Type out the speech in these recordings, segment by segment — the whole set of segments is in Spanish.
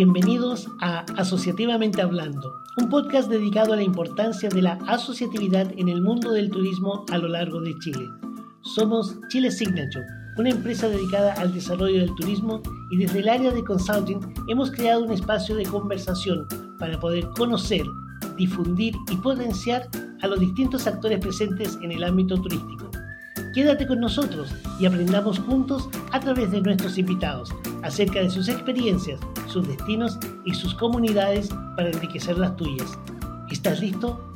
bienvenidos a Asociativamente Hablando, un podcast dedicado a la importancia de la asociatividad en el mundo del turismo a lo largo de Chile. Somos Chile Signature, una empresa dedicada al desarrollo del turismo y desde el área de consulting hemos creado un espacio de conversación para poder conocer, difundir y potenciar a los distintos actores presentes en el ámbito turístico. Quédate con nosotros y aprendamos juntos a través de nuestros invitados acerca de sus experiencias, sus destinos y sus comunidades para enriquecer las tuyas. ¿Estás listo?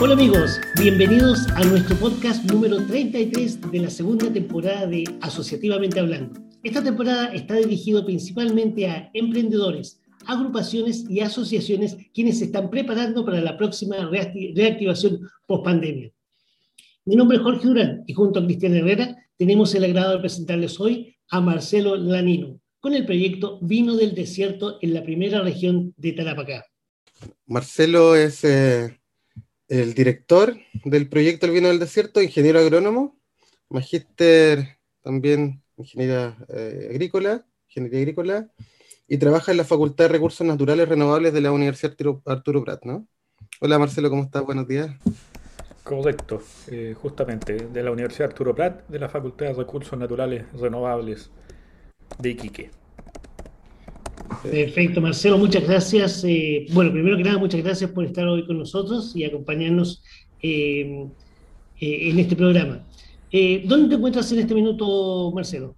Hola amigos, bienvenidos a nuestro podcast número 33 de la segunda temporada de Asociativamente Hablando. Esta temporada está dirigido principalmente a emprendedores, agrupaciones y asociaciones quienes se están preparando para la próxima reactivación post-pandemia. Mi nombre es Jorge Durán y junto a Cristian Herrera tenemos el agrado de presentarles hoy a Marcelo Lanino con el proyecto Vino del Desierto en la primera región de Tarapacá. Marcelo es eh, el director del proyecto El Vino del Desierto, ingeniero agrónomo, magíster también ingeniería eh, agrícola, ingeniería agrícola, y trabaja en la Facultad de Recursos Naturales Renovables de la Universidad Arturo, Prat, ¿no? Hola Marcelo, ¿cómo estás? Buenos días. Correcto, eh, justamente, de la Universidad Arturo Prat, de la Facultad de Recursos Naturales Renovables de Iquique. Perfecto, Marcelo, muchas gracias. Eh, bueno, primero que nada, muchas gracias por estar hoy con nosotros y acompañarnos eh, eh, en este programa. ¿Dónde te encuentras en este minuto, Marcelo?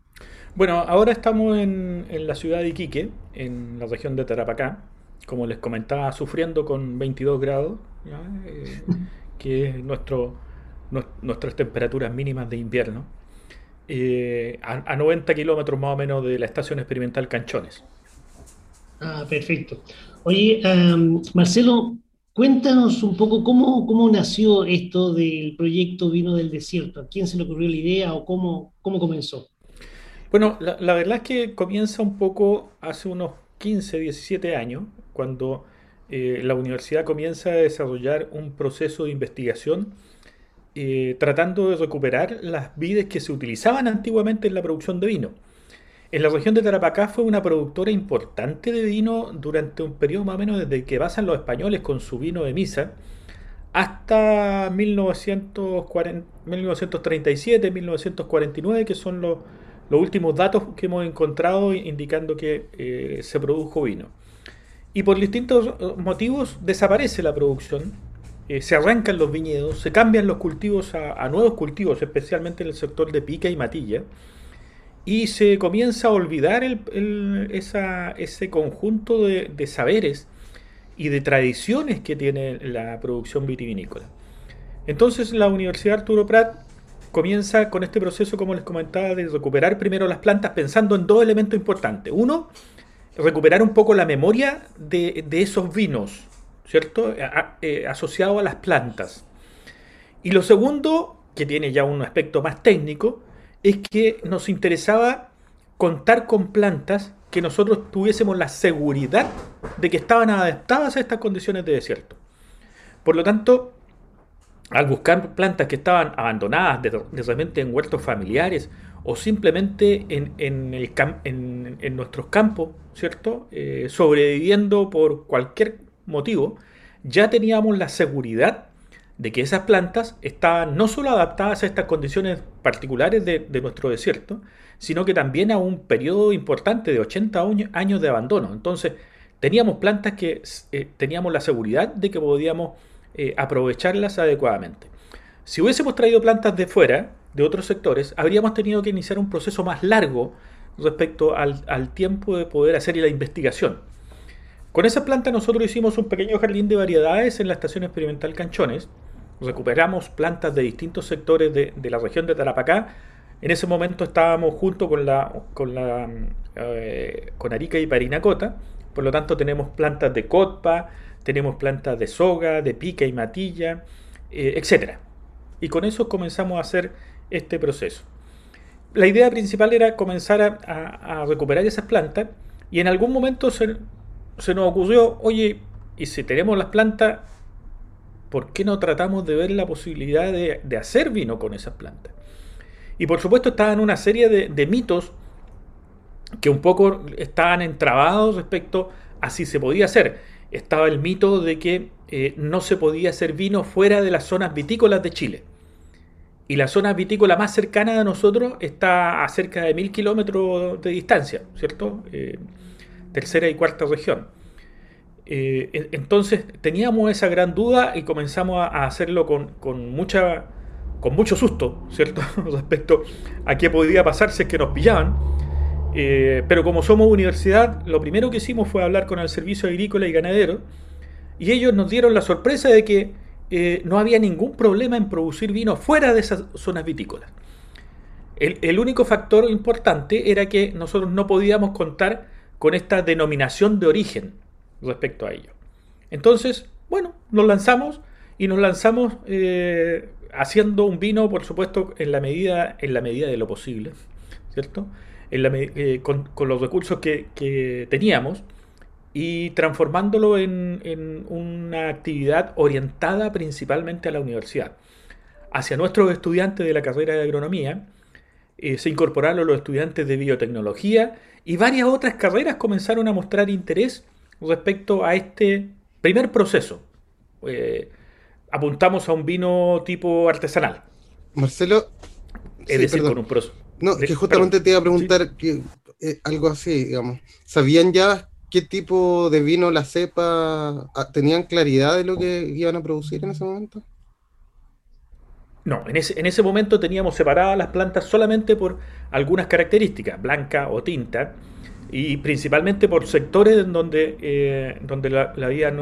Bueno, ahora estamos en, la ciudad de Iquique, en la región de Tarapacá, como les comentaba, sufriendo con 22 grados, que es nuestro, nuestras temperaturas mínimas de invierno, a, a 90 kilómetros más o menos de la estación experimental Canchones. Ah, perfecto. Oye, Marcelo, cuéntanos un poco cómo, cómo nació esto del proyecto Vino del Desierto. ¿A quién se le ocurrió la idea o cómo, cómo comenzó? Bueno, la, verdad es que comienza un poco hace unos 15, 17 años, cuando eh, la universidad comienza a desarrollar un proceso de investigación eh, tratando de recuperar las vides que se utilizaban antiguamente en la producción de vino. En la región de Tarapacá fue una productora importante de vino durante un periodo más o menos desde que pasan los españoles con su vino de misa hasta 1937, 1949, que son los, últimos datos que hemos encontrado indicando que eh, se produjo vino. Y por distintos motivos desaparece la producción, eh, se arrancan los viñedos, se cambian los cultivos a nuevos cultivos, especialmente en el sector de pica y matilla y se comienza a olvidar ese conjunto de, saberes y de tradiciones que tiene la producción vitivinícola. Entonces la Universidad Arturo Prat comienza con este proceso, como les comentaba, de recuperar primero las plantas pensando en dos elementos importantes. Uno, recuperar un poco la memoria de, esos vinos, ¿cierto? Eh, asociado a las plantas. Y lo segundo, que tiene ya un aspecto más técnico, es que nos interesaba contar con plantas que nosotros tuviésemos la seguridad de que estaban adaptadas a estas condiciones de desierto. Por lo tanto, al buscar plantas que estaban abandonadas de, repente en huertos familiares o simplemente en, nuestros campos, ¿cierto? Eh, sobreviviendo por cualquier motivo, ya teníamos la seguridad de que esas plantas estaban no solo adaptadas a estas condiciones particulares de, nuestro desierto, sino que también a un periodo importante de 80 años de abandono. Entonces, teníamos plantas que eh, teníamos la seguridad de que podíamos eh, aprovecharlas adecuadamente. Si hubiésemos traído plantas de fuera, de otros sectores, habríamos tenido que iniciar un proceso más largo respecto al, al tiempo de poder hacer la investigación. Con esa planta nosotros hicimos un pequeño jardín de variedades en la estación experimental Canchones, recuperamos plantas de distintos sectores de, la región de Tarapacá. En ese momento estábamos junto con, la, eh, con Arica y Parinacota, por lo tanto tenemos plantas de cotpa, tenemos plantas de soga, de pica y matilla, eh, etc. Y con eso comenzamos a hacer este proceso. La idea principal era comenzar a, recuperar esas plantas y en algún momento se nos ocurrió, oye, y si tenemos las plantas, ¿por qué no tratamos de ver la posibilidad de, hacer vino con esas plantas? Y por supuesto estaban una serie de, mitos que un poco estaban entrabados respecto a si se podía hacer. Estaba el mito de que eh, no se podía hacer vino fuera de las zonas vitícolas de Chile. Y la zona vitícola más cercana de nosotros está a cerca de mil kilómetros de distancia, ¿cierto? Eh, tercera y cuarta región. Eh, entonces teníamos esa gran duda y comenzamos a, hacerlo con, mucha, con mucho susto, ¿cierto? Respecto a qué podría pasar si es que nos pillaban. Eh, pero como somos universidad, lo primero que hicimos fue hablar con el Servicio Agrícola y Ganadero y ellos nos dieron la sorpresa de que eh, no había ningún problema en producir vino fuera de esas zonas vitícolas. El, el, único factor importante era que nosotros no podíamos contar con esta denominación de origen respecto a ello. Entonces, bueno, nos lanzamos y nos lanzamos eh, haciendo un vino, por supuesto, en la medida, en la medida de lo posible, ¿cierto? Eh, con, los recursos que, teníamos y transformándolo en, una actividad orientada principalmente a la universidad. Hacia nuestros estudiantes de la carrera de agronomía eh, se incorporaron los estudiantes de biotecnología y varias otras carreras comenzaron a mostrar interés respecto a este primer proceso. Eh, apuntamos a un vino tipo artesanal. Marcelo. Es decir, con un proceso. No, que justamente te iba a preguntar que, eh, algo así, digamos. ¿Sabían ya qué tipo de vino la cepa? Ah, ¿Tenían claridad de lo que iban a producir en ese momento? No, en ese, en ese momento teníamos separadas las plantas solamente por algunas características, blanca o tinta, y principalmente por sectores en donde, eh, donde la, habían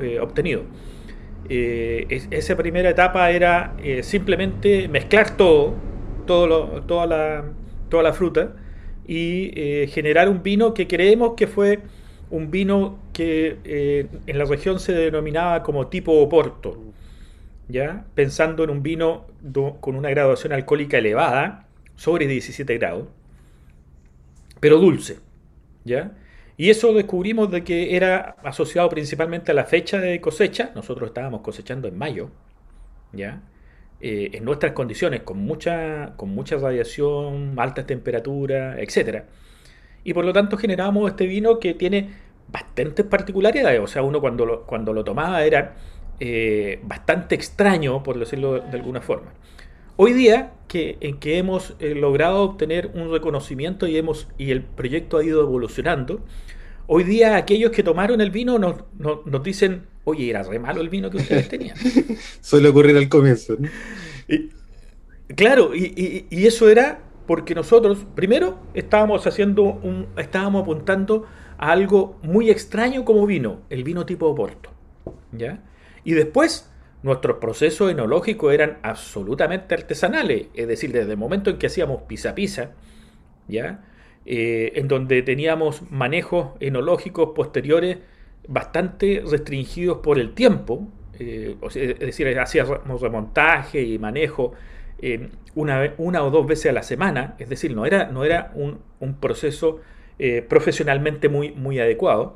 eh, obtenido. Eh, esa primera etapa era simplemente mezclar todo, todo toda, la, toda la fruta y generar un vino que creemos que fue un vino que en la región se denominaba como tipo Oporto, ¿ya? pensando en un vino con una graduación alcohólica elevada, sobre 17 grados, pero dulce. ¿Ya? Y eso descubrimos de que era asociado principalmente a la fecha de cosecha. Nosotros estábamos cosechando en mayo, ¿ya? Eh, en nuestras condiciones, con mucha, con mucha radiación, altas temperaturas, etc. Y por lo tanto generamos este vino que tiene bastantes particularidades. O sea, uno cuando lo, cuando lo tomaba era eh, bastante extraño, por decirlo de alguna forma. Hoy día, que, en que hemos eh, logrado obtener un reconocimiento y, hemos, y el proyecto ha ido evolucionando, hoy día aquellos que tomaron el vino nos, nos, dicen, oye, era re malo el vino que ustedes tenían. Suele ocurrir al comienzo. Y, claro, y, y, eso era porque nosotros, primero, estábamos haciendo un, estábamos apuntando a algo muy extraño como vino, el vino tipo Oporto. ¿ya? Y después nuestros procesos enológicos eran absolutamente artesanales, es decir, desde el momento en que hacíamos pisa pisa, ¿ya? Eh, en donde teníamos manejos enológicos posteriores bastante restringidos por el tiempo, eh, es decir, hacíamos remontaje y manejo eh, una, una, o dos veces a la semana, es decir, no era, no era un, proceso profesionalmente muy, muy adecuado.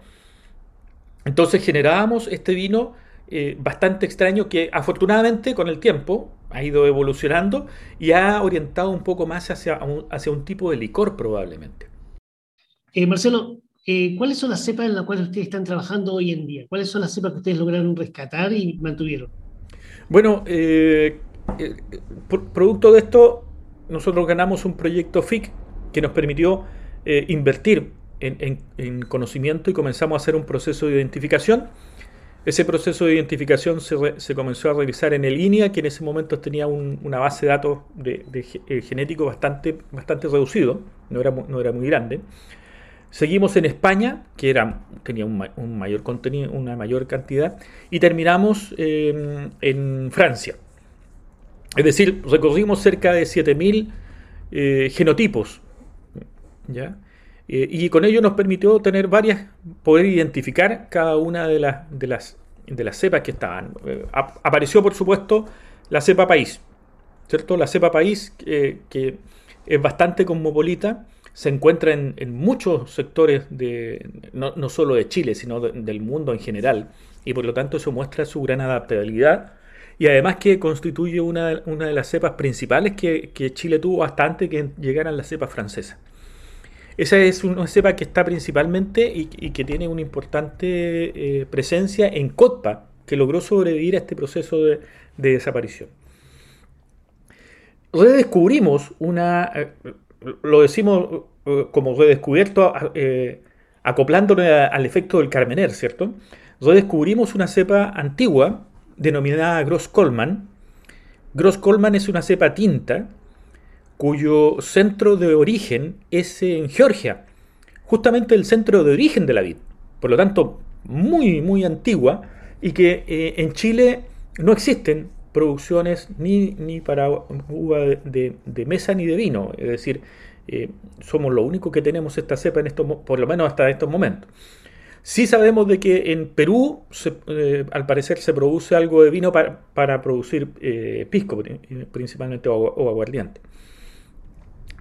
Entonces generábamos este vino eh, bastante extraño que afortunadamente con el tiempo ha ido evolucionando y ha orientado un poco más hacia un, hacia un tipo de licor probablemente. Eh, Marcelo, eh, ¿cuáles son las cepas en las cuales ustedes están trabajando hoy en día? ¿Cuáles son las cepas que ustedes lograron rescatar y mantuvieron? Bueno, producto de esto, nosotros ganamos un proyecto FIC que nos permitió invertir en, en conocimiento y comenzamos a hacer un proceso de identificación ese proceso de identificación se, comenzó a realizar en el INIA, que en ese momento tenía una base de datos de, eh, genético bastante, bastante reducido, no era, muy grande. Seguimos en España, que era, tenía un, una mayor cantidad, y terminamos em, en Francia. Es decir, recorrimos cerca de 7.000 eh, genotipos. ¿ya? Eh, y con ello nos permitió tener varias, poder identificar cada una de, las de, las, de las cepas que estaban. Eh, apareció, por supuesto, la cepa país, ¿cierto? La cepa país, que es bastante cosmopolita, se encuentra en, muchos sectores, de, no, solo de Chile, sino del mundo en general, y por lo tanto eso muestra su gran adaptabilidad y además que constituye una, una de las cepas principales que, Chile tuvo hasta antes que llegaran las cepas francesas. Esa es una cepa que está principalmente y, que tiene una importante eh, presencia en COTPA, que logró sobrevivir a este proceso de, desaparición. Redescubrimos una, eh, lo decimos eh, como redescubierto, acoplándole al efecto del Carmener, ¿cierto? Redescubrimos una cepa antigua denominada Gross Coleman. Gross Coleman es una cepa tinta cuyo centro de origen es en Georgia, justamente el centro de origen de la vid, por lo tanto muy muy antigua y que eh, en Chile no existen producciones ni, ni para uva de, mesa ni de vino, es decir, eh, somos lo único que tenemos esta cepa en estos, por lo menos hasta estos momentos. Sí sabemos de que en Perú, eh, al parecer, se produce algo de vino para, producir eh, pisco, principalmente o, aguardiente.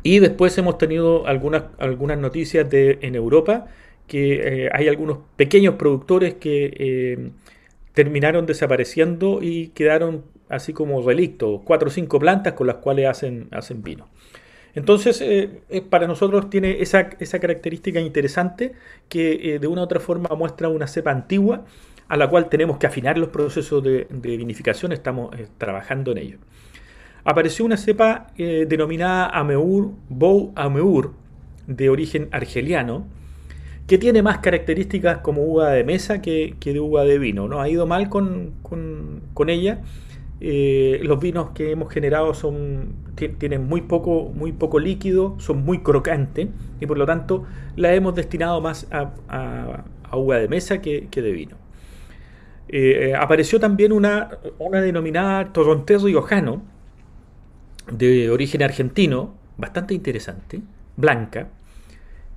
Y después hemos tenido algunas, algunas noticias de, en Europa que eh, hay algunos pequeños productores que terminaron desapareciendo y quedaron así como relictos, cuatro o cinco plantas con las cuales hacen, hacen vino. Entonces, eh, eh, para nosotros tiene esa, característica interesante que eh, de una u otra forma muestra una cepa antigua a la cual tenemos que afinar los procesos de, vinificación, estamos trabajando en ello. Apareció una cepa denominada Ameur, Bou Ameur, de origen argeliano, que tiene más características como uva de mesa que, de uva de vino. ¿no? Ha ido mal con, con ella eh, los vinos que hemos generado son, tienen muy poco, muy poco líquido, son muy crocantes y por lo tanto la hemos destinado más a, a, uva de mesa que, de vino. Eh, apareció también una, una denominada Toronté Riojano de origen argentino, bastante interesante, blanca.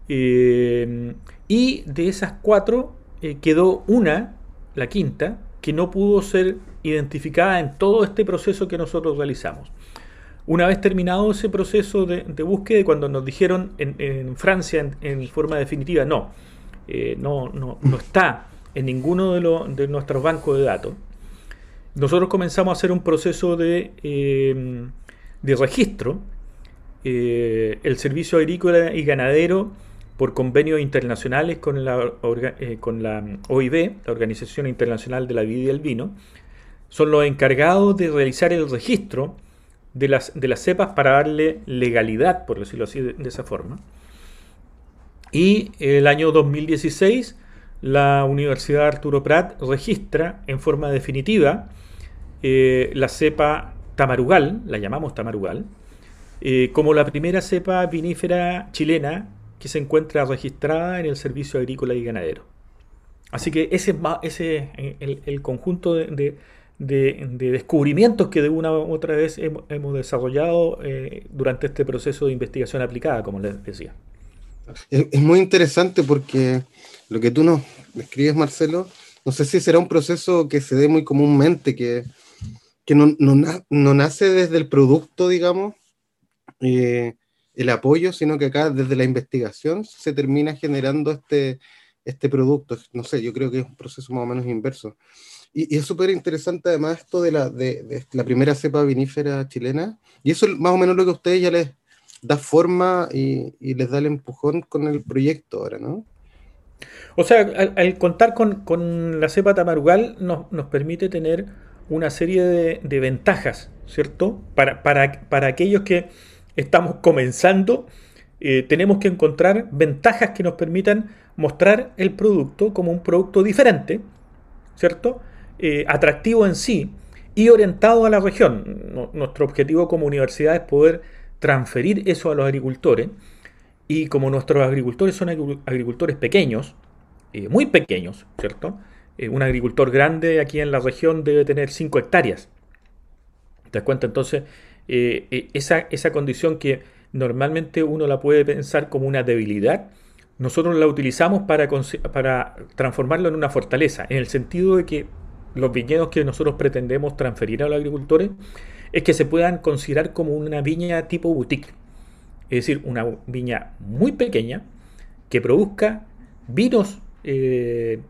Eh, y de esas cuatro quedó una, la quinta, que no pudo ser identificada en todo este proceso que nosotros realizamos. Una vez terminado ese proceso de, búsqueda, cuando nos dijeron en, Francia en, forma definitiva, no, eh, no, no, no, está en ninguno de, de, nuestros bancos de datos, nosotros comenzamos a hacer un proceso de, eh, de registro. Eh, el Servicio Agrícola y Ganadero por convenios internacionales con la, eh, la OIB, la Organización Internacional de la Vida y el Vino, son los encargados de realizar el registro de las, de las cepas para darle legalidad, por decirlo así, de, esa forma. Y el año 2016, la Universidad Arturo Prat registra en forma definitiva eh, la cepa tamarugal, la llamamos tamarugal, eh, como la primera cepa vinífera chilena que se encuentra registrada en el Servicio Agrícola y Ganadero. Así que ese es ese, el, conjunto de, descubrimientos que de una u otra vez hemos, desarrollado eh, durante este proceso de investigación aplicada, como les decía. Es, muy interesante porque lo que tú nos describes, Marcelo, no sé si será un proceso que se dé muy comúnmente, que, no, no, nace desde el producto, digamos, eh, el apoyo, sino que acá desde la investigación se termina generando este, este producto. No sé, yo creo que es un proceso más o menos inverso. Y, es súper interesante además esto de la, de, la primera cepa vinífera chilena. Y eso es más o menos lo que a ustedes ya les da forma y, les da el empujón con el proyecto ahora, ¿no? O sea, al, contar con, la cepa tamarugal nos, nos permite tener una serie de, ventajas, ¿cierto? Para, para, para aquellos que estamos comenzando, eh, tenemos que encontrar ventajas que nos permitan mostrar el producto como un producto diferente, ¿cierto? Eh, atractivo en sí y orientado a la región. nuestro objetivo como universidad es poder transferir eso a los agricultores y como nuestros agricultores son agricultores pequeños, eh, muy pequeños, ¿cierto? Un agricultor grande aquí en la región debe tener 5 hectáreas. ¿Te das cuenta? Entonces, eh, eh, esa, esa condición que normalmente uno la puede pensar como una debilidad, nosotros la utilizamos para, para transformarlo en una fortaleza, en el sentido de que los viñedos que nosotros pretendemos transferir a los agricultores es que se puedan considerar como una viña tipo boutique. es decir, una viña muy pequeña que produzca vinos eh,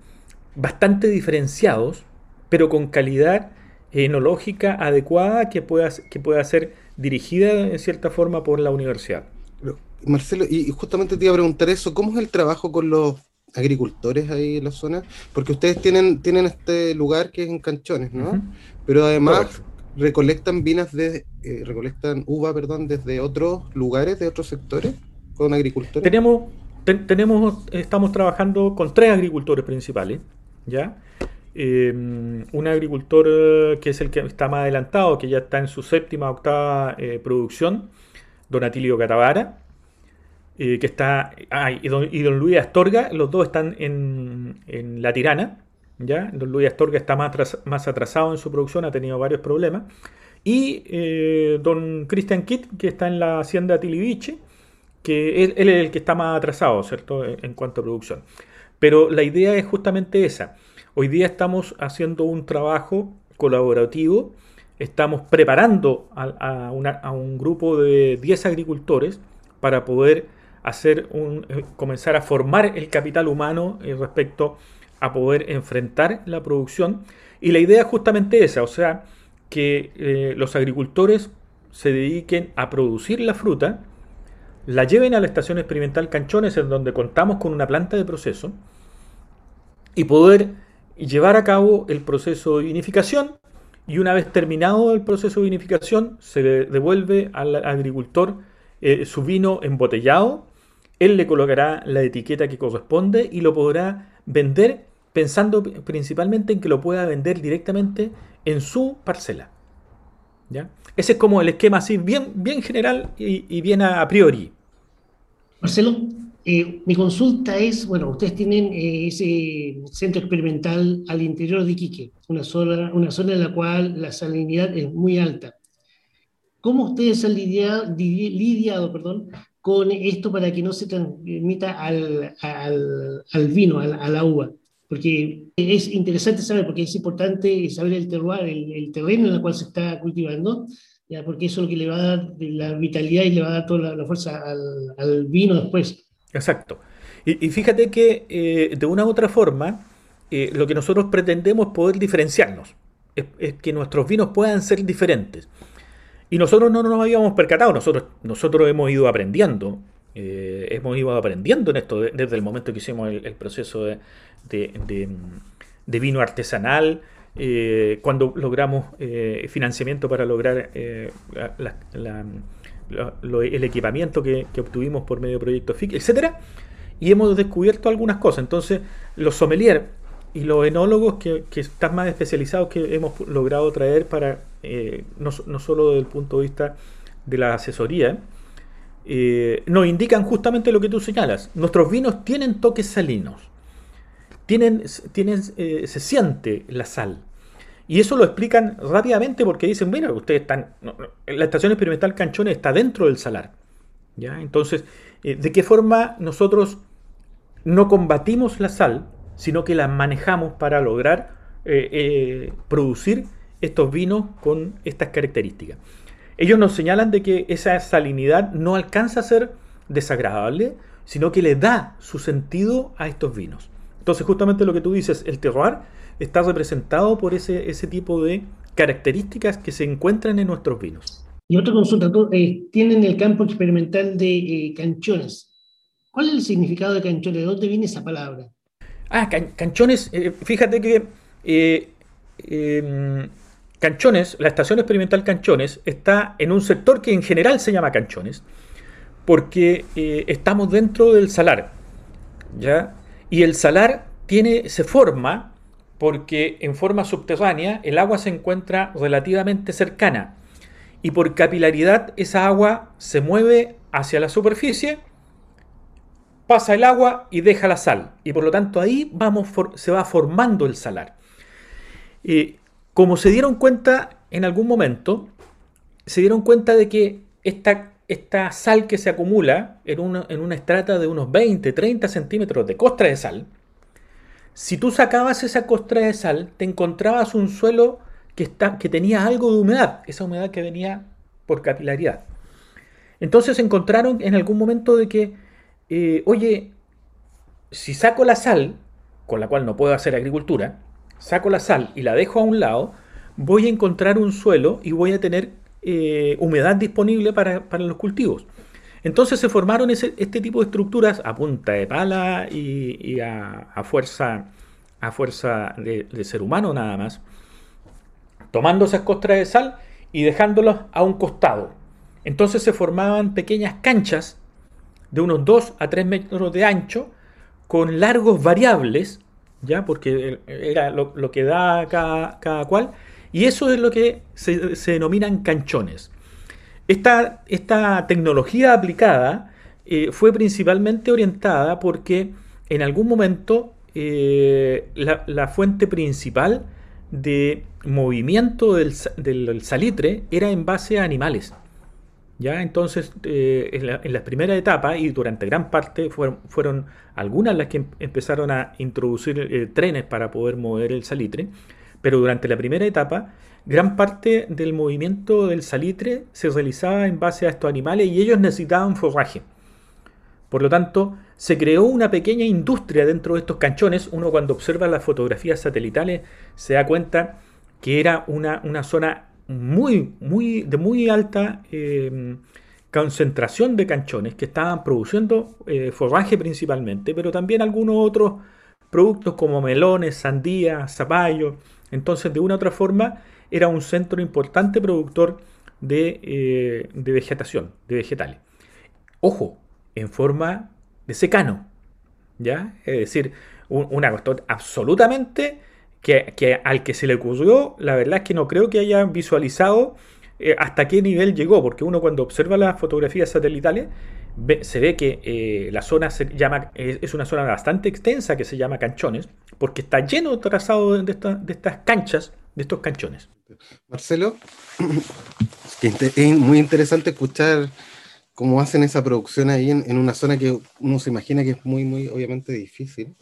bastante diferenciados, pero con calidad enológica adecuada que pueda, que pueda ser dirigida en cierta forma por la universidad. Marcelo, y justamente te iba a preguntar eso, ¿cómo es el trabajo con los agricultores ahí en la zona? Porque ustedes tienen, tienen este lugar que es en Canchones, ¿no? Pero además recolectan vinas de, eh, recolectan uva, perdón, desde otros lugares, de otros sectores, con agricultores. Tenemos, tenemos, estamos trabajando con tres agricultores principales, ¿ya? Eh, un agricultor eh, que es el que está más adelantado, que ya está en su séptima, octava producción, Don Atilio Catavara, que está, ah, y, don, Luis Astorga, los dos están en, en La Tirana, ¿ya? Don Luis Astorga está más, más atrasado en su producción, ha tenido varios problemas. Y eh, don Christian Kitt, que está en la hacienda Tiliviche, que él, es el que está más atrasado, ¿cierto?, en cuanto a producción. Pero la idea es justamente esa. Hoy día estamos haciendo un trabajo colaborativo, estamos preparando a, un grupo de 10 agricultores para poder hacer un, eh, comenzar a formar el capital humano eh, respecto a poder enfrentar la producción. Y la idea es justamente esa, o sea, que eh, los agricultores se dediquen a producir la fruta, la lleven a la estación experimental Canchones, en donde contamos con una planta de proceso, y poder llevar a cabo el proceso de vinificación. Y una vez terminado el proceso de vinificación, se devuelve al agricultor eh, su vino embotellado. Él le colocará la etiqueta que corresponde y lo podrá vender pensando principalmente en que lo pueda vender directamente en su parcela. ¿Ya? Ese es como el esquema así, bien, bien general y, bien a, priori. Marcelo, eh, mi consulta es, bueno, ustedes tienen eh, ese centro experimental al interior de Iquique, una zona, una zona en la cual la salinidad es muy alta. ¿Cómo ustedes han lidiado, lidiado perdón, con esto para que no se transmita al, al, vino, al, la uva? porque es interesante saber, porque es importante saber el terroir, el, terreno en el cual se está cultivando, ¿ya? porque eso es lo que le va a dar la vitalidad y le va a dar toda la, fuerza al, vino después. Exacto. Y, fíjate que eh, de una u otra forma, eh, lo que nosotros pretendemos es poder diferenciarnos, es, que nuestros vinos puedan ser diferentes. Y nosotros no nos habíamos percatado, nosotros, nosotros hemos ido aprendiendo eh, hemos ido aprendiendo en esto desde el momento que hicimos el, proceso de, vino artesanal, eh, cuando logramos financiamiento para lograr el equipamiento que, obtuvimos por medio del proyecto FIC, etc. Y hemos descubierto algunas cosas. Entonces, los sommeliers y los enólogos que, están más especializados que hemos logrado traer para, no, no solo desde el punto de vista de la asesoría, eh, nos indican justamente lo que tú señalas. Nuestros vinos tienen toques salinos. Tienen, eh, se siente la sal. Y eso lo explican rápidamente porque dicen, mira, ustedes están... la estación experimental Canchones está dentro del salar. ¿ya? Entonces, eh, ¿de qué forma nosotros no combatimos la sal, sino que la manejamos para lograr producir estos vinos con estas características? Ellos nos señalan de que esa salinidad no alcanza a ser desagradable, sino que le da su sentido a estos vinos. Entonces, justamente lo que tú dices, el terroir está representado por ese, ese tipo de características que se encuentran en nuestros vinos. Y otra consulta, eh, tienen el campo experimental de eh, canchones. ¿Cuál es el significado de canchones? ¿De dónde viene esa palabra? Ah, canchones, eh, fíjate que em, Canchones, la estación experimental Canchones, está en un sector que en general se llama Canchones, porque eh, estamos dentro del salar. ¿ya? Y el salar tiene, se forma porque en forma subterránea el agua se encuentra relativamente cercana y por capilaridad esa agua se mueve hacia la superficie, pasa el agua y deja la sal. Y por lo tanto ahí vamos se va formando el salar. Eh, como se dieron cuenta en algún momento, se dieron cuenta de que esta, esta sal que se acumula en una, en una estrata de unos 20, 30 centímetros de costra de sal, si tú sacabas esa costra de sal, te encontrabas un suelo que, está, que tenía algo de humedad, esa humedad que venía por capilaridad. Entonces encontraron en algún momento de que, eh, oye, si saco la sal, con la cual no puedo hacer agricultura, saco la sal y la dejo a un lado, voy a encontrar un suelo y voy a tener eh, humedad disponible para, los cultivos. Entonces se formaron este tipo de estructuras a punta de pala y, a, fuerza, a fuerza de, ser humano nada más, tomando esas costras de sal y dejándolas a un costado. Entonces se formaban pequeñas canchas de unos 2 a 3 metros de ancho con largos variables, ¿ya? porque era lo, que da cada, cada cual, y eso es lo que se, denominan canchones. Esta, esta tecnología aplicada eh, fue principalmente orientada porque en algún momento eh, la, fuente principal de movimiento del, salitre era en base a animales. ¿Ya? Entonces, eh, en, la, en, primera etapa y durante gran parte fueron, fueron algunas las que em, empezaron a introducir trenes para poder mover el salitre. Pero durante la primera etapa, gran parte del movimiento del salitre se realizaba en base a estos animales y ellos necesitaban forraje. Por lo tanto, se creó una pequeña industria dentro de estos canchones. Uno cuando observa las fotografías satelitales se da cuenta que era una, una zona muy, muy, de muy alta em, concentración de canchones que estaban produciendo eh, forraje principalmente, pero también algunos otros productos como melones, sandía, zapallo, entonces, de una u otra forma, era un centro importante productor de, eh, vegetación, de vegetales. Ojo, en forma de secano, ¿ya? Es decir, una cuestión absolutamente que, al que se le ocurrió, la verdad es que no creo que haya visualizado eh, hasta qué nivel llegó, porque uno cuando observa las fotografías satelitales se ve que eh, la zona se llama, es una zona bastante extensa que se llama Canchones, porque está lleno trazado de, de estas canchas, de estos canchones. Marcelo, es muy interesante escuchar cómo hacen esa producción ahí en, una zona que uno se imagina que es muy, muy, obviamente difícil.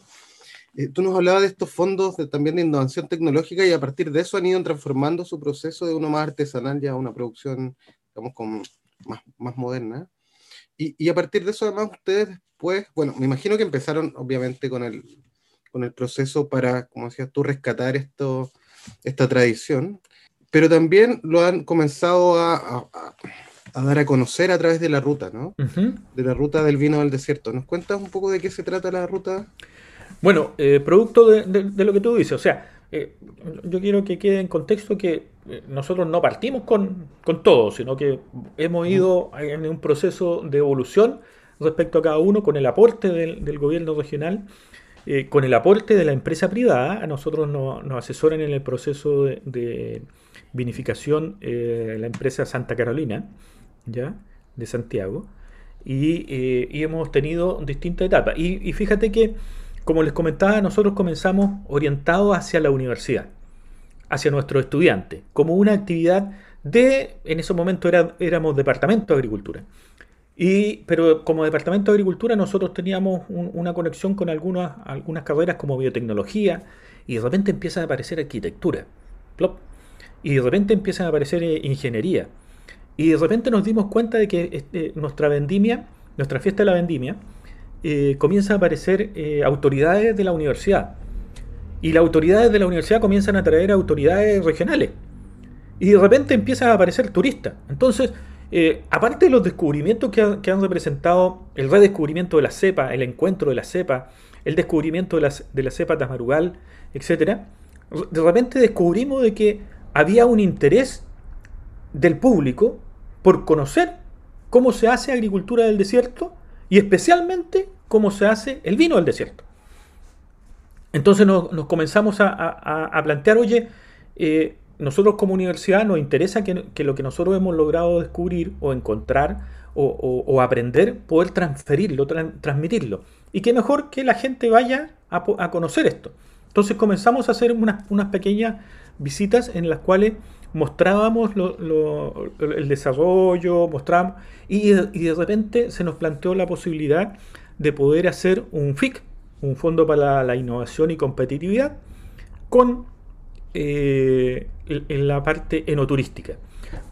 Eh, tú nos hablabas de estos fondos de, también de innovación tecnológica y a partir de eso han ido transformando su proceso de uno más artesanal ya a una producción, digamos, con, más, más moderna. Y, a partir de eso, además, ustedes después, bueno, me imagino que empezaron obviamente con el, con el proceso para, como decías tú, rescatar esto, esta tradición, pero también lo han comenzado a, a, dar a conocer a través de la ruta, ¿no? De la ruta del vino del desierto. ¿Nos cuentas un poco de qué se trata la ruta? Bueno, eh, producto de, de, lo que tú dices, o sea, eh, yo quiero que quede en contexto que nosotros no partimos con, todo, sino que hemos ido en un proceso de evolución respecto a cada uno con el aporte del, gobierno regional, eh, con el aporte de la empresa privada. A nosotros nos, asesoran en el proceso de, vinificación la empresa Santa Carolina, ¿ya? de Santiago, y, hemos tenido distintas etapas. y fíjate que como les comentaba, nosotros comenzamos orientados hacia la universidad, hacia nuestros estudiantes, como una actividad de, en ese momento era, éramos departamento de agricultura. Y, pero como departamento de agricultura nosotros teníamos una conexión con algunas, algunas carreras como biotecnología y de repente empieza a aparecer arquitectura. Y de repente empieza a aparecer eh, ingeniería. Y de repente nos dimos cuenta de que este, nuestra vendimia, nuestra fiesta de la vendimia, eh, comienzan a aparecer eh, autoridades de la universidad. Y las autoridades de la universidad comienzan a traer autoridades regionales. Y de repente empiezan a aparecer turistas. Entonces, eh, aparte de los descubrimientos que, han representado, el redescubrimiento de la cepa, el encuentro de la cepa, el descubrimiento de, de la cepa tasmarugal, etc., de repente descubrimos de que había un interés del público por conocer cómo se hace agricultura del desierto y especialmente cómo se hace el vino del desierto. Entonces nos, comenzamos a, plantear, oye, eh, nosotros como universidad nos interesa que, lo que nosotros hemos logrado descubrir o encontrar o, aprender, poder transferirlo, transmitirlo. Y qué mejor que la gente vaya a, conocer esto. Entonces comenzamos a hacer unas, unas pequeñas visitas en las cuales mostrábamos el desarrollo, mostrábamos, y, de repente se nos planteó la posibilidad de poder hacer un FIC, un Fondo para la, Innovación y Competitividad, con eh, en la parte enoturística.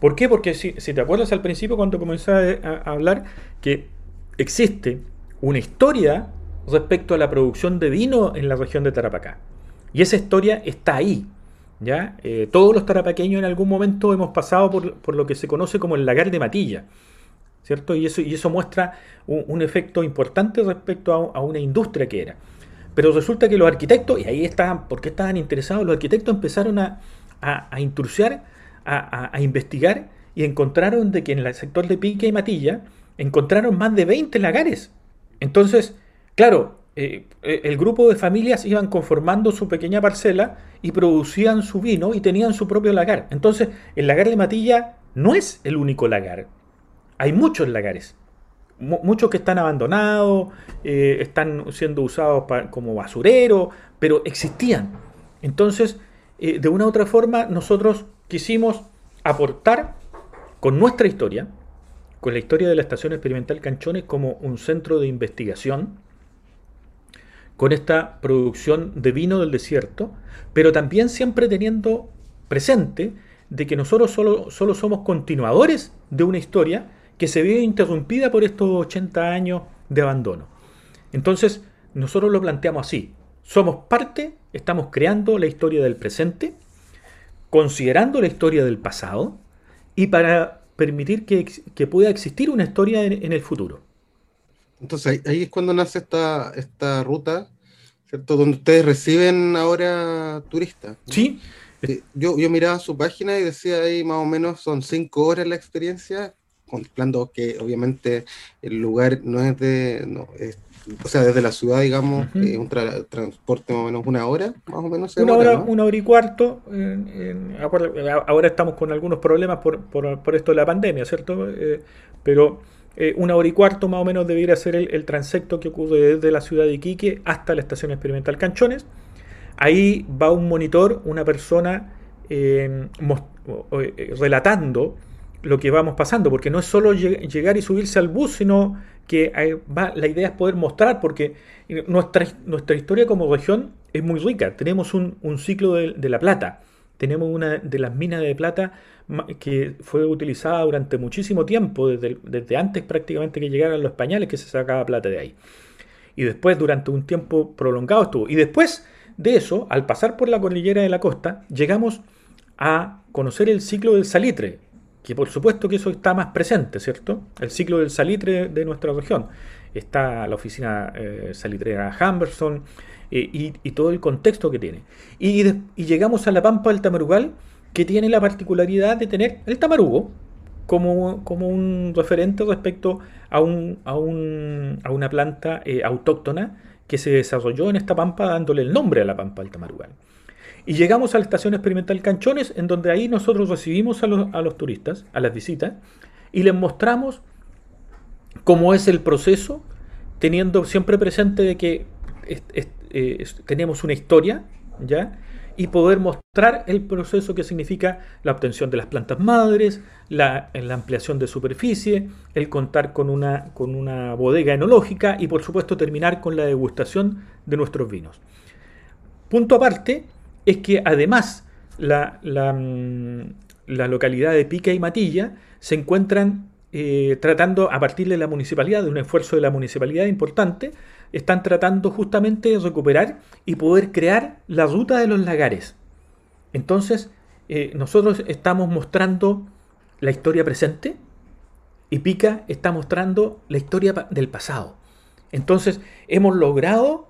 ¿Por qué? Porque si, te acuerdas al principio cuando comencé a, hablar que existe una historia respecto a la producción de vino en la región de Tarapacá. Y esa historia está ahí. ¿ya? Eh, todos los tarapaqueños en algún momento hemos pasado por, lo que se conoce como el lagar de Matilla. ¿Cierto? Y eso, y eso muestra un, efecto importante respecto a, una industria que era. Pero resulta que los arquitectos, y ahí estaban, ¿por qué estaban interesados? Los arquitectos empezaron a, a, a intrusiar a, investigar y encontraron de que en el sector de Pique y Matilla encontraron más de 20 lagares. Entonces, claro, eh, eh, el grupo de familias iban conformando su pequeña parcela y producían su vino y tenían su propio lagar. Entonces, el lagar de Matilla no es el único lagar. Hay muchos lagares. muchos que están abandonados, eh, están siendo usados como basurero, pero existían. Entonces, de una u otra forma, nosotros quisimos aportar con nuestra historia, con la historia de la Estación Experimental Canchones como un centro de investigación, con esta producción de vino del desierto, pero también siempre teniendo presente de que nosotros solo, solo somos continuadores de una historia que se ve interrumpida por estos 80 años de abandono. Entonces, nosotros lo planteamos así. Somos parte, estamos creando la historia del presente, considerando la historia del pasado y para permitir que, pueda existir una historia en, el futuro. Entonces ahí, es cuando nace esta, esta ruta, ¿cierto? Donde ustedes reciben ahora turistas. Sí. Eh, yo, yo miraba su página y decía ahí más o menos son cinco horas la experiencia, contemplando que obviamente el lugar no es de, no, es o sea, desde la ciudad, digamos, eh, un transporte más o menos una hora, más o menos. Una hora, una hora y cuarto. ahora estamos con algunos problemas por, esto de la pandemia, ¿cierto? Eh, pero eh, una hora y cuarto más o menos debería ser el, transecto que ocurre desde la ciudad de Iquique hasta la estación experimental Canchones. Ahí va un monitor, una persona relatando lo que vamos pasando, porque no es solo llegar y subirse al bus, sino que va, la idea es poder mostrar, porque nuestra, nuestra historia como región es muy rica. Tenemos un, ciclo de, la plata, tenemos una de las minas de plata que fue utilizada durante muchísimo tiempo, desde, desde antes prácticamente que llegaran los españoles que se sacaba plata de ahí. Y después durante un tiempo prolongado estuvo. Y después de eso, al pasar por la cordillera de la costa, llegamos a conocer el ciclo del salitre, que por supuesto que eso está más presente, ¿cierto? El ciclo del salitre de nuestra región. Está la oficina eh, salitrera Humberson eh, y, todo el contexto que tiene. Y, llegamos a la Pampa del Tamarugal, que tiene la particularidad de tener el tamarugo como, como un referente respecto a, un, a, un, a una planta eh, autóctona que se desarrolló en esta pampa dándole el nombre a la Pampa del Tamarugal. Y llegamos a la estación experimental Canchones, en donde ahí nosotros recibimos a los, turistas, a las visitas, y les mostramos cómo es el proceso, teniendo siempre presente de que eh, tenemos una historia, ¿ya? Y poder mostrar el proceso que significa la obtención de las plantas madres, la, la, ampliación de superficie, el contar con una, con una bodega enológica y por supuesto terminar con la degustación de nuestros vinos. Punto aparte, es que además la, mm, la, localidad de Pica y Matilla se encuentran eh, tratando, a partir de la municipalidad, de un esfuerzo de la municipalidad importante, están tratando justamente de recuperar y poder crear la ruta de los lagares. Entonces, eh, nosotros estamos mostrando la historia presente y Pica está mostrando la historia del pasado. Entonces, hemos logrado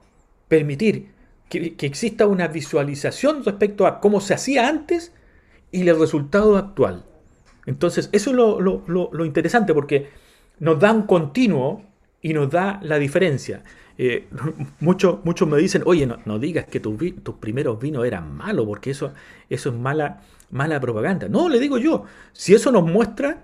permitir que, exista una visualización respecto a cómo se hacía antes y el resultado actual. Entonces, eso es lo, interesante porque nos da un continuo y nos da la diferencia. Eh, muchos, muchos me dicen, oye, no, digas que tus, tus, primeros vinos eran malos, porque eso, eso es mala, mala propaganda. No, le digo yo, si eso nos muestra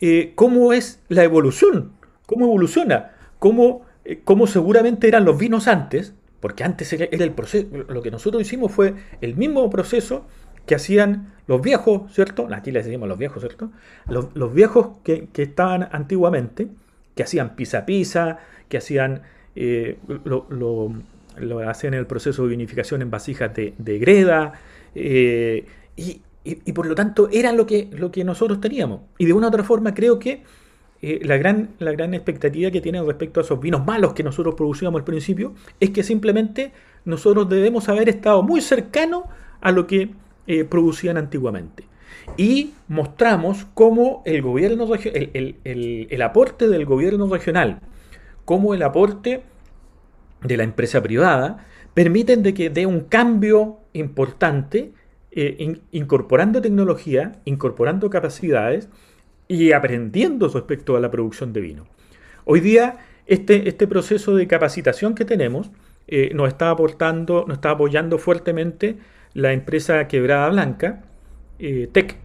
eh, cómo es la evolución, cómo evoluciona, cómo, eh, cómo seguramente eran los vinos antes, porque antes era el proceso, lo que nosotros hicimos fue el mismo proceso que hacían los viejos, ¿cierto? Aquí les decimos los viejos, ¿cierto? Los, viejos que, estaban antiguamente, que hacían pisa pisa, que hacían eh, lo, hacían el proceso de vinificación en vasijas de, greda, y, y, por lo tanto era lo que, lo que nosotros teníamos. Y de una u otra forma creo que eh, la, gran, la gran expectativa que tienen respecto a esos vinos malos que nosotros producíamos al principio es que simplemente nosotros debemos haber estado muy cercanos a lo que eh, producían antiguamente. Y mostramos cómo el gobierno el, el, el, aporte del gobierno regional, como el aporte de la empresa privada, permiten de que dé un cambio importante eh, incorporando tecnología, incorporando capacidades y aprendiendo respecto a la producción de vino. Hoy día, este, este proceso de capacitación que tenemos eh, nos está aportando, nos está apoyando fuertemente la empresa Quebrada Blanca, eh, Tech,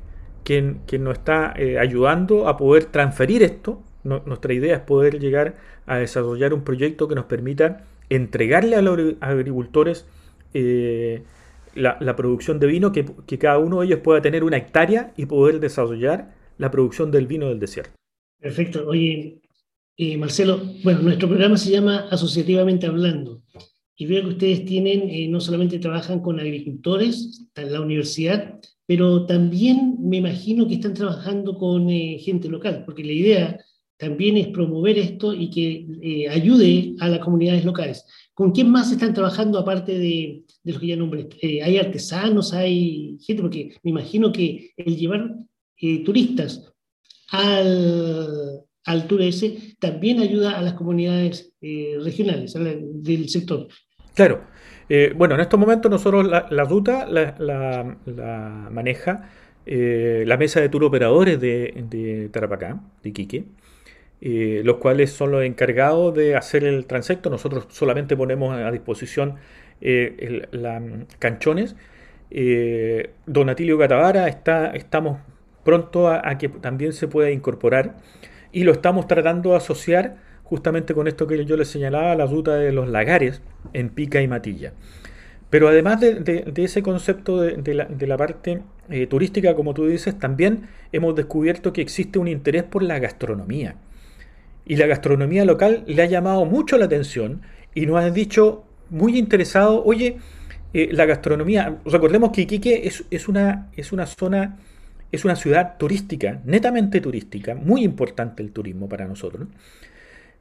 quien, nos está ayudando a poder transferir esto. nuestra idea es poder llegar a desarrollar un proyecto que nos permita entregarle a los agricultores la, producción de vino, que, cada uno de ellos pueda tener una hectárea y poder desarrollar la producción del vino del desierto. Perfecto. Oye, eh, Marcelo, bueno, nuestro programa se llama Asociativamente Hablando. Y veo que ustedes tienen, eh, no solamente trabajan con agricultores en la universidad, pero también me imagino que están trabajando con eh, gente local, porque la idea también es promover esto y que ayude a las comunidades locales. ¿Con quién más están trabajando aparte de, de los que ya nombré? Eh, ¿Hay artesanos, hay gente? Porque me imagino que el llevar eh, turistas al, al Tour ese también ayuda a las comunidades eh, regionales del sector. Claro. bueno, en estos momentos nosotros la, ruta la, maneja la mesa de tour operadores de, Tarapacá, de Iquique. Eh, los cuales son los encargados de hacer el transecto. Nosotros solamente ponemos a disposición eh, canchones. Eh, Don Atilio Catavara está, estamos pronto a, que también se pueda incorporar y lo estamos tratando de asociar justamente con esto que yo les señalaba, la ruta de los lagares en Pica y Matilla. Pero además de, ese concepto de, la, parte turística, como tú dices, también hemos descubierto que existe un interés por la gastronomía. Y la gastronomía local le ha llamado mucho la atención y nos han dicho muy interesado, oye, eh, la gastronomía, recordemos que Iquique es, una, es una zona, es una ciudad turística, netamente turística, muy importante el turismo para nosotros.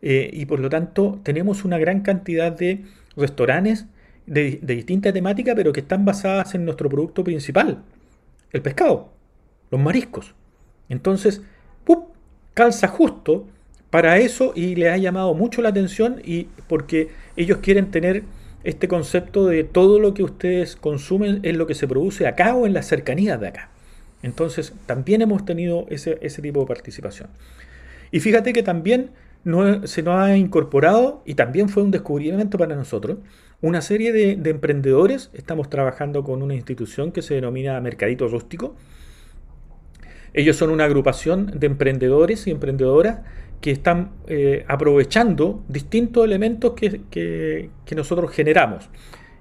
Eh, y por lo tanto tenemos una gran cantidad de restaurantes de, de distinta temática, pero que están basadas en nuestro producto principal, el pescado, los mariscos. Entonces, calza justo para eso y le ha llamado mucho la atención y porque ellos quieren tener este concepto de todo lo que ustedes consumen es lo que se produce acá o en las cercanías de acá. Entonces también hemos tenido ese, tipo de participación. Y fíjate que también se nos ha incorporado, y también fue un descubrimiento para nosotros, una serie de, de emprendedores. Estamos trabajando con una institución que se denomina Mercadito Rústico. Ellos son una agrupación de emprendedores y emprendedoras que están eh, aprovechando distintos elementos que, nosotros generamos,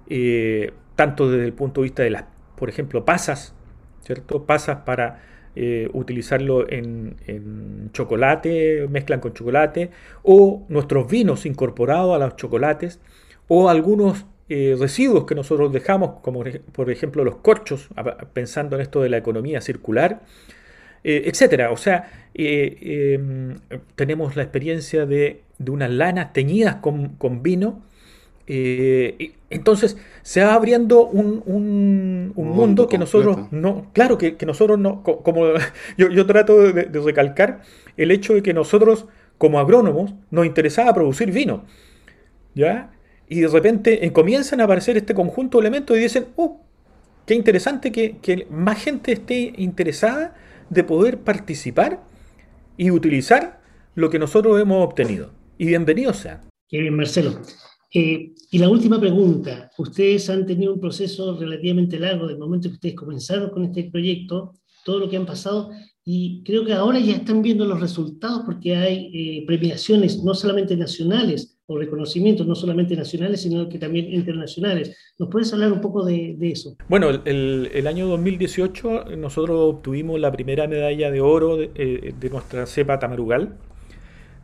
eh, tanto desde el punto de vista de las, por ejemplo, pasas, ¿cierto? Pasas para eh, utilizarlo en, chocolate, mezclan con chocolate, o nuestros vinos incorporados a los chocolates, o algunos residuos que nosotros dejamos, como por ejemplo los corchos, pensando en esto de la economía circular, eh, etcétera. O sea, eh, em, tenemos la experiencia de, unas lanas teñidas con, vino. Eh, entonces se va abriendo un, mundo, que nosotros no, claro que, nosotros no, como yo, trato de, recalcar el hecho de que nosotros como agrónomos nos interesaba producir vino, ¿ya? Y de repente comienzan a aparecer este conjunto de elementos y dicen, oh, qué interesante que, que más gente esté interesada de poder participar y utilizar lo que nosotros hemos obtenido. Y bienvenidos sean. Qué bien, Marcelo. Eh, y la última pregunta. Ustedes han tenido un proceso relativamente largo del momento que ustedes comenzaron con este proyecto, todo lo que han pasado, y creo que ahora ya están viendo los resultados porque hay eh, premiaciones no solamente nacionales o reconocimientos, no solamente nacionales, sino que también internacionales. ¿Nos puedes hablar un poco de, eso? Bueno, el, año 2018 nosotros obtuvimos la primera medalla de oro de, eh, nuestra cepa Tamarugal.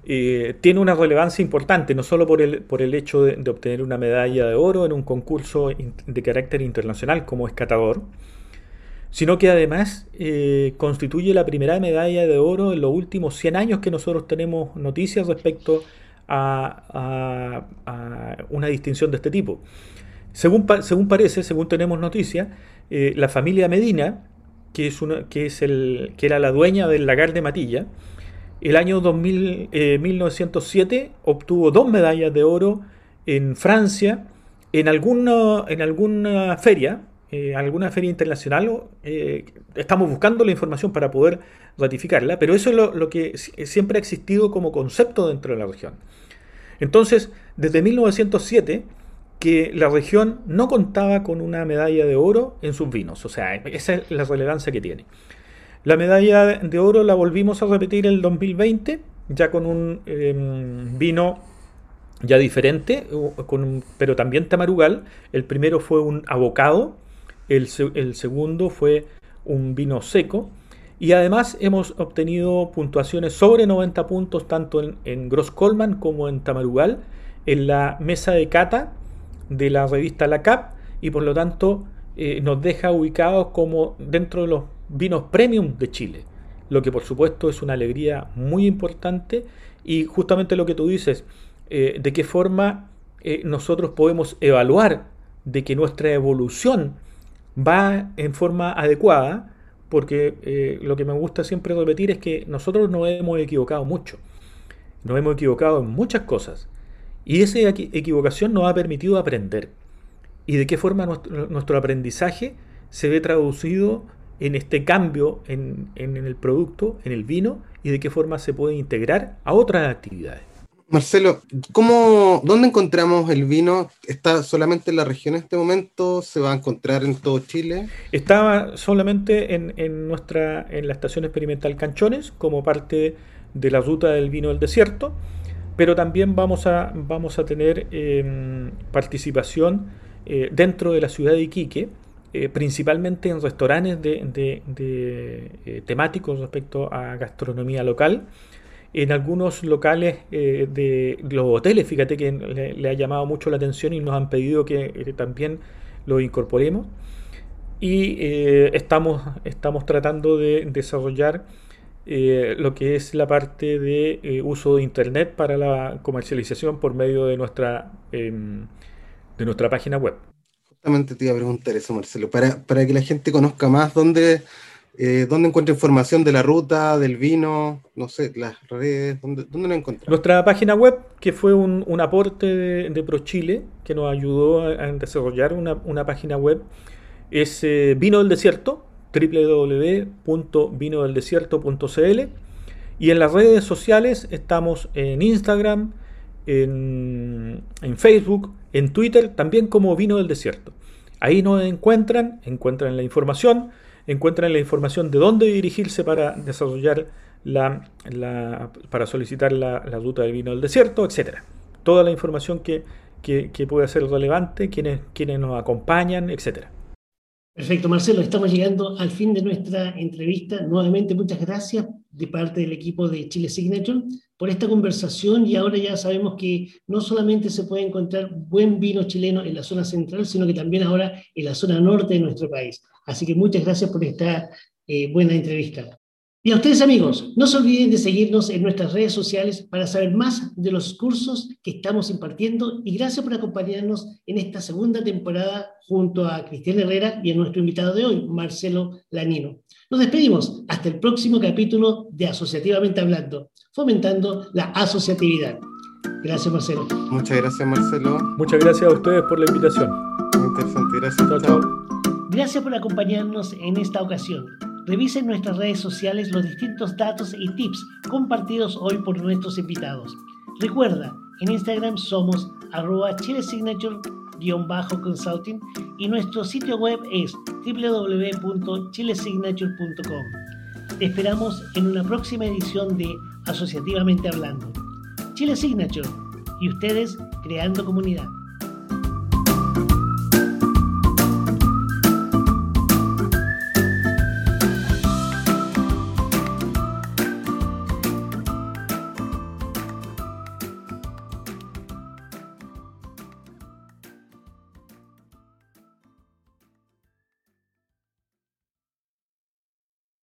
Eh, tiene una relevancia importante, no solo por el, por el hecho de, obtener una medalla de oro en un concurso de carácter internacional como escatador, sino que además eh, constituye la primera medalla de oro en los últimos 100 años que nosotros tenemos noticias respecto a, una distinción de este tipo. Según, según parece, según tenemos noticias, eh, la familia Medina, que, es una, que, es el, que era la dueña del lagar de Matilla, el año 2000, 1907 eh, obtuvo dos medallas de oro en Francia, en alguna, en alguna feria, eh, alguna feria internacional. Eh, estamos buscando la información para poder ratificarla, pero eso es lo, que siempre ha existido como concepto dentro de la región. Entonces, desde 1907, que la región no contaba con una medalla de oro en sus vinos, o sea, esa es la relevancia que tiene. La medalla de oro la volvimos a repetir el 2020, ya con un em, vino ya diferente, con pero también tamarugal. El primero fue un abocado, el, segundo fue un vino seco. Y además hemos obtenido puntuaciones sobre 90 puntos tanto en, en Gross Coleman como en Tamarugal en la mesa de cata de la revista La Cap y por lo tanto eh, nos deja ubicados como dentro de los vinos premium de Chile, lo que por supuesto es una alegría muy importante. Y justamente lo que tú dices, eh, de qué forma eh, nosotros podemos evaluar de que nuestra evolución va en forma adecuada, porque lo que me gusta siempre repetir es que nosotros nos hemos equivocado mucho, nos hemos equivocado en muchas cosas, y esa equivocación nos ha permitido aprender. Y de qué forma nuestro, aprendizaje se ve traducido en este cambio en, el producto, en el vino, y de qué forma se puede integrar a otras actividades. Marcelo, ¿cómo, ¿dónde encontramos el vino? ¿Está solamente en la región en este momento? ¿Se va a encontrar en todo Chile? Está solamente en, nuestra, en la estación experimental Canchones, como parte de la ruta del vino del desierto, pero también vamos a, vamos a tener em, participación eh, dentro de la ciudad de Iquique, eh, principalmente en restaurantes de, eh, temáticos respecto a gastronomía local, en algunos locales de los hoteles, fíjate que le, ha llamado mucho la atención y nos han pedido que también lo incorporemos. Y estamos, estamos tratando de desarrollar lo que es la parte de uso de Internet para la comercialización por medio de nuestra em, de nuestra página web. Te iba a preguntar eso, Marcelo, para, para que la gente conozca más dónde, eh, dónde encuentra información de la ruta, del vino, no sé, las redes, dónde, dónde lo encuentra. Nuestra página web, que fue un, un aporte de, de ProChile, que nos ayudó a, desarrollar una, una, página web, es eh, Vino del Desierto, www.vinodeldesierto.cl y en las redes sociales estamos en Instagram, en, Facebook, en Twitter también como Vino del Desierto. Ahí nos encuentran, encuentran la información, encuentran la información de dónde dirigirse para desarrollar la, para solicitar la, ruta del vino del desierto, etcétera. Toda la información que, puede ser relevante, quienes, quienes nos acompañan, etcétera. Perfecto, Marcelo, estamos llegando al fin de nuestra entrevista. Nuevamente, muchas gracias de parte del equipo de Chile Signature por esta conversación y ahora ya sabemos que no solamente se puede encontrar buen vino chileno en la zona central, sino que también ahora en la zona norte de nuestro país. Así que muchas gracias por esta eh, buena entrevista. Y a ustedes amigos, no se olviden de seguirnos en nuestras redes sociales para saber más de los cursos que estamos impartiendo y gracias por acompañarnos en esta segunda temporada junto a Cristian Herrera y a nuestro invitado de hoy, Marcelo Lanino. Nos despedimos hasta el próximo capítulo de Asociativamente Hablando, fomentando la asociatividad. Gracias Marcelo. Muchas gracias Marcelo. Muchas gracias a ustedes por la invitación. Muy interesante, gracias. Chao, chao. Gracias por acompañarnos en esta ocasión. Revisen en nuestras redes sociales los distintos datos y tips compartidos hoy por nuestros invitados. Recuerda, en Instagram somos arroba chilesignature-consulting y nuestro sitio web es www.chilesignature.com. Te esperamos en una próxima edición de Asociativamente Hablando. Chile Signature y ustedes creando comunidad.